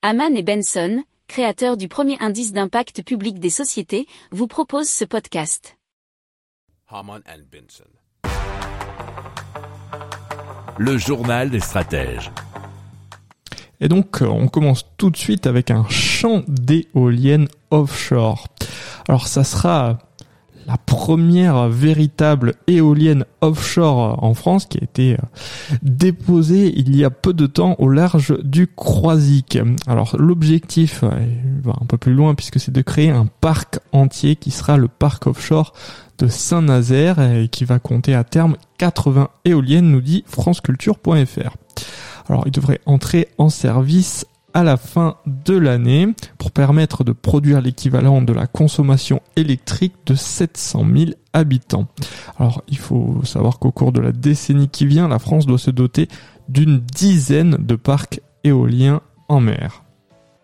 Haman et Benson, créateurs du premier indice d'impact public des sociétés, vous proposent ce podcast. Haman and Benson. Le journal des stratèges. Et donc, on commence tout de suite avec un champ d'éoliennes offshore. Alors, ça sera la première véritable éolienne offshore en France qui a été euh, déposée il y a peu de temps au large du Croisic. Alors l'objectif va un peu plus loin puisque c'est de créer un parc entier qui sera le parc offshore de Saint-Nazaire et qui va compter à terme 80 éoliennes, nous dit franceculture.fr. Alors il devrait entrer en service à la fin de l'année pour permettre de produire l'équivalent de la consommation électrique de 700 000 habitants. Alors il faut savoir qu'au cours de la décennie qui vient, la France doit se doter d'une dizaine de parcs éoliens en mer.